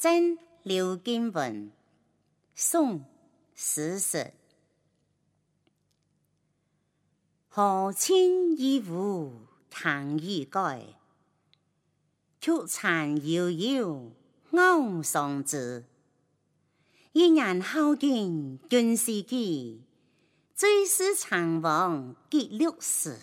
赠刘金文，宋·时实。何清一壶弹一盖，曲残摇摇鸥双子。一人好见君是机，最是长王结六时。